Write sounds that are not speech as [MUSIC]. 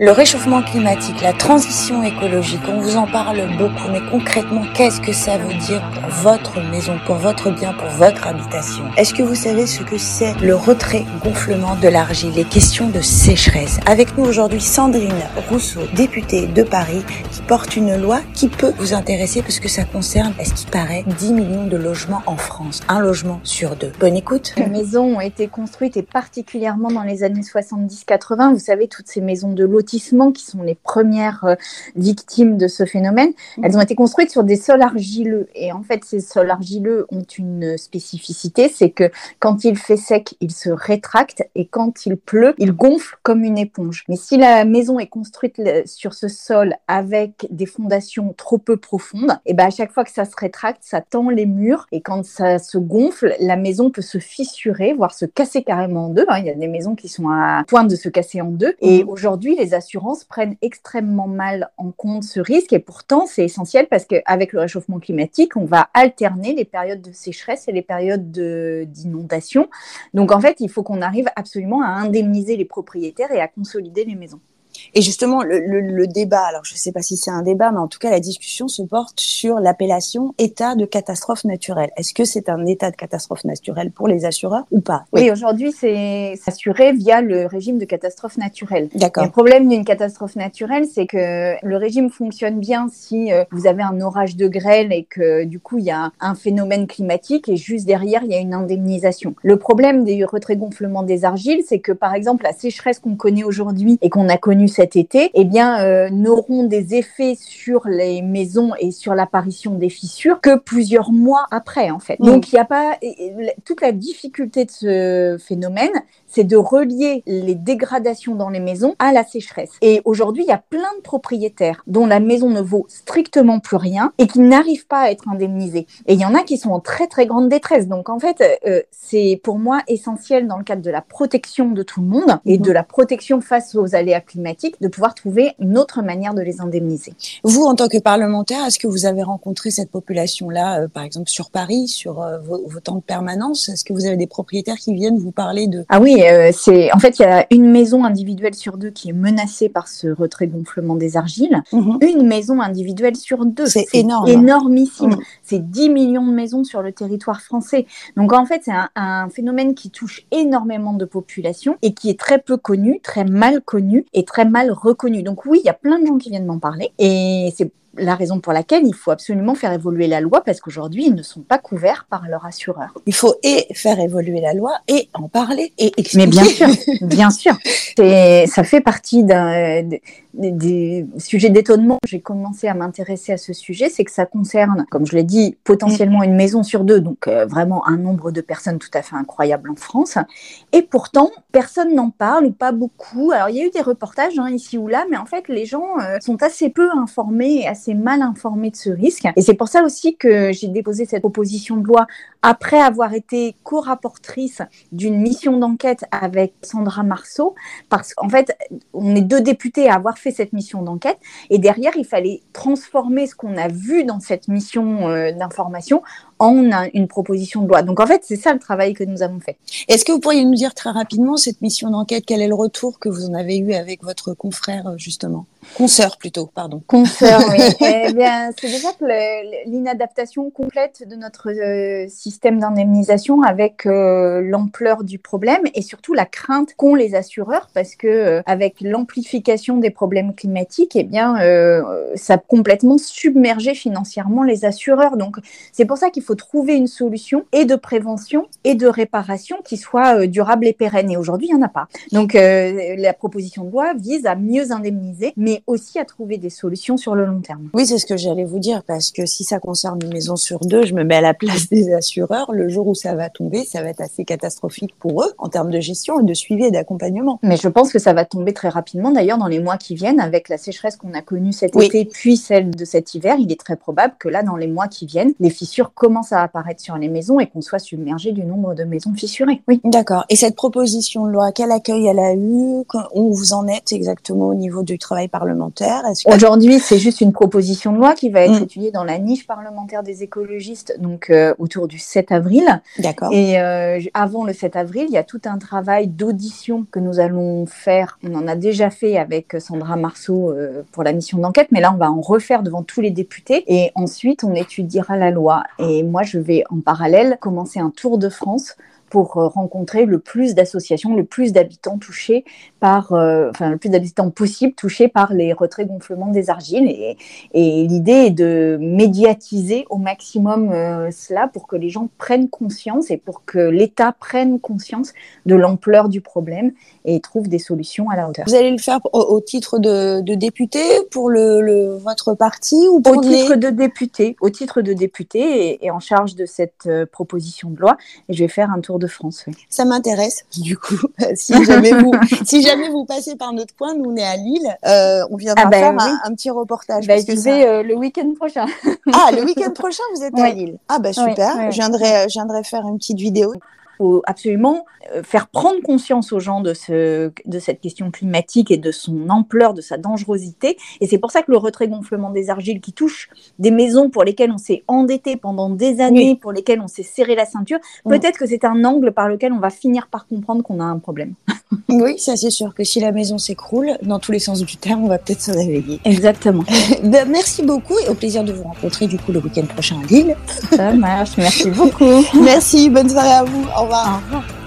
Le réchauffement climatique, la transition écologique, on vous en parle beaucoup, mais concrètement, qu'est-ce que ça veut dire pour votre maison, pour votre bien, pour votre habitation? Est-ce que vous savez ce que c'est le retrait gonflement de l'argile, les questions de sécheresse. Avec nous aujourd'hui Sandrine Rousseau, députée de Paris, qui porte une loi qui peut vous intéresser parce que ça concerne, est-ce qu'il paraît, 10 millions de logements en France, un logement sur deux. Bonne écoute. Les maisons ont été construites et particulièrement dans les années 70-80, vous savez, toutes ces maisons de l'eau qui sont les premières euh, victimes de ce phénomène, mhm. elles ont été construites sur des sols argileux. Et en fait, ces sols argileux ont une spécificité, c'est que quand il fait sec, ils se rétractent et quand il pleut, ils gonflent comme une éponge. Mais si la maison est construite sur ce sol avec des fondations trop peu profondes, et ben à chaque fois que ça se rétracte, ça tend les murs et quand ça se gonfle, la maison peut se fissurer, voire se casser carrément en deux. Hein. Il y a des maisons qui sont à point de se casser en deux. Et mhm. aujourd'hui, les assurances prennent extrêmement mal en compte ce risque et pourtant c'est essentiel parce qu'avec le réchauffement climatique, on va alterner les périodes de sécheresse et les périodes d'inondation. Donc en fait, il faut qu'on arrive absolument à indemniser les propriétaires et à consolider les maisons. Et justement, le, débat, alors je ne sais pas si c'est un débat, mais en tout cas, la discussion se porte sur l'appellation état de catastrophe naturelle. Est-ce que c'est un état de catastrophe naturelle pour les assureurs ou pas? Oui, aujourd'hui, c'est assuré via le régime de catastrophe naturelle. D'accord. Le problème d'une catastrophe naturelle, c'est que le régime fonctionne bien si euh, vous avez un orage de grêle et que du coup, il y a un phénomène climatique et juste derrière, il y a une indemnisation. Le problème des retraits gonflements des argiles, c'est que par exemple, la sécheresse qu'on connaît aujourd'hui et qu'on a connue cet été, eh bien, euh, n'auront des effets sur les maisons et sur l'apparition des fissures que plusieurs mois après, en fait. Donc, il n'y a pas toute la difficulté de ce phénomène, c'est de relier les dégradations dans les maisons à la sécheresse. Et aujourd'hui, il y a plein de propriétaires dont la maison ne vaut strictement plus rien et qui n'arrivent pas à être indemnisés. Et il y en a qui sont en très très grande détresse. Donc en fait, euh, c'est pour moi essentiel dans le cadre de la protection de tout le monde et de la protection face aux aléas climatiques de pouvoir trouver une autre manière de les indemniser. Vous, en tant que parlementaire, est-ce que vous avez rencontré cette population-là, euh, par exemple sur Paris, sur euh, vos, vos, temps de permanence? Est-ce que vous avez des propriétaires qui viennent vous parler de... Ah oui, euh, c'est en fait il y a une maison individuelle sur deux qui est menacée par ce retrait gonflement des argiles. Mhm. Une maison individuelle sur deux. C'est énorme. Énormissime. Mhm. C'est 10 millions de maisons sur le territoire français. Donc en fait c'est un, un, phénomène qui touche énormément de populations et qui est très peu connu, très mal connu et très mal reconnu. Donc oui, il y a plein de gens qui viennent m'en parler et c'est la raison pour laquelle il faut absolument faire évoluer la loi parce qu'aujourd'hui, ils ne sont pas couverts par leur assureur. Il faut et faire évoluer la loi et en parler et expliquer. Mais bien sûr, bien sûr. [LAUGHS] Ça fait partie d'un des, sujets d'étonnement. J'ai commencé à m'intéresser à ce sujet, c'est que ça concerne, comme je l'ai dit, potentiellement une maison sur deux, donc euh, vraiment un nombre de personnes tout à fait incroyable en France. Et pourtant, personne n'en parle ou pas beaucoup. Alors, il y a eu des reportages hein, ici ou là, mais en fait, les gens euh, sont assez peu informés et assez mal informés de ce risque. Et c'est pour ça aussi que j'ai déposé cette proposition de loi après avoir été co-rapportrice d'une mission d'enquête avec Sandra Marceau, parce qu'en fait, on est deux députés à avoir fait cette mission d'enquête, et derrière, il fallait transformer ce qu'on a vu dans cette mission euh, d'information en une proposition de loi. Donc en fait, c'est ça le travail que nous avons fait. Est-ce que vous pourriez nous dire très rapidement cette mission d'enquête, quel est le retour que vous en avez eu avec votre confrère euh, justement? Consoeur plutôt, pardon. Consoeur, oui. [LAUGHS] eh bien, c'est déjà l'inadaptation complète de notre euh, système d'indemnisation avec euh, l'ampleur du problème et surtout la crainte qu'ont les assureurs parce que avec l'amplification des problèmes climatiques, eh bien, ça a complètement submergé financièrement les assureurs. Donc, c'est pour ça qu'il faut trouver une solution et de prévention et de réparation qui soit euh, durable et pérenne. Et aujourd'hui, il n'y en a pas. Donc, euh, la proposition de loi vise à mieux indemniser, mais aussi à trouver des solutions sur le long terme. Oui, c'est ce que j'allais vous dire, parce que si ça concerne une maison sur deux, je me mets à la place [LAUGHS] des assureurs. Le jour où ça va tomber, ça va être assez catastrophique pour eux en termes de gestion et de suivi et d'accompagnement. Mais je pense que ça va tomber très rapidement. D'ailleurs, dans les mois qui viennent, avec la sécheresse qu'on a connue cet été, puis celle de cet hiver, il est très probable que là, dans les mois qui viennent, les fissures commencent commence à apparaître sur les maisons et qu'on soit submergé du nombre de maisons fissurées. Oui. D'accord. Et cette proposition de loi, quel accueil elle a eu? Où vous en êtes exactement au niveau du travail parlementaire? Aujourd'hui, c'est juste une proposition de loi qui va être mm. étudiée dans la niche parlementaire des écologistes, donc euh, autour du 7 avril. D'accord. Et euh, avant le 7 avril, il y a tout un travail d'audition que nous allons faire. On en a déjà fait avec Sandra Marceau euh, pour la mission d'enquête, mais là, on va en refaire devant tous les députés. Et ensuite, on étudiera la loi. Et moi, je vais en parallèle commencer un tour de France pour euh, rencontrer le plus d'associations, le plus d'habitants touchés par, euh, enfin, le plus d'habitants possible touchés par les retraits gonflements des argiles. Et, et l'idée est de médiatiser au maximum euh, cela pour que les gens prennent conscience et pour que l'État prenne conscience de l'ampleur du problème et trouve des solutions à la hauteur. Vous allez le faire au, titre de, de, député pour le, le, votre parti ou pour Au titre de député, au titre de député et, et en charge de cette proposition de loi. Et je vais faire un tour de France. Ça m'intéresse, [LAUGHS] du coup. si, [LAUGHS] jamais vous, si jamais vous passez par notre coin, nous on est à Lille, euh, on viendra ah ben faire un, petit reportage. Bah, je vais euh, le week-end prochain. ah, le week-end prochain, vous êtes à [LAUGHS] Lille. Ah bah super, je, viendrai, je viendrai faire une petite vidéo faut absolument euh, faire prendre conscience aux gens de, ce, de cette question climatique et de son ampleur, de sa dangerosité. Et c'est pour ça que le retrait gonflement des argiles qui touche des maisons pour lesquelles on s'est endetté pendant des années, pour lesquelles on s'est serré la ceinture, peut-être que c'est un angle par lequel on va finir par comprendre qu'on a un problème. [LAUGHS] oui, ça c'est sûr que si la maison s'écroule, dans tous les sens du terme, on va peut-être se réveiller. Exactement. [LAUGHS] ben, merci beaucoup et au plaisir de vous rencontrer du coup le week-end prochain à Lille. Ça marche, merci beaucoup. [LAUGHS] merci, bonne soirée à vous. Au 好了。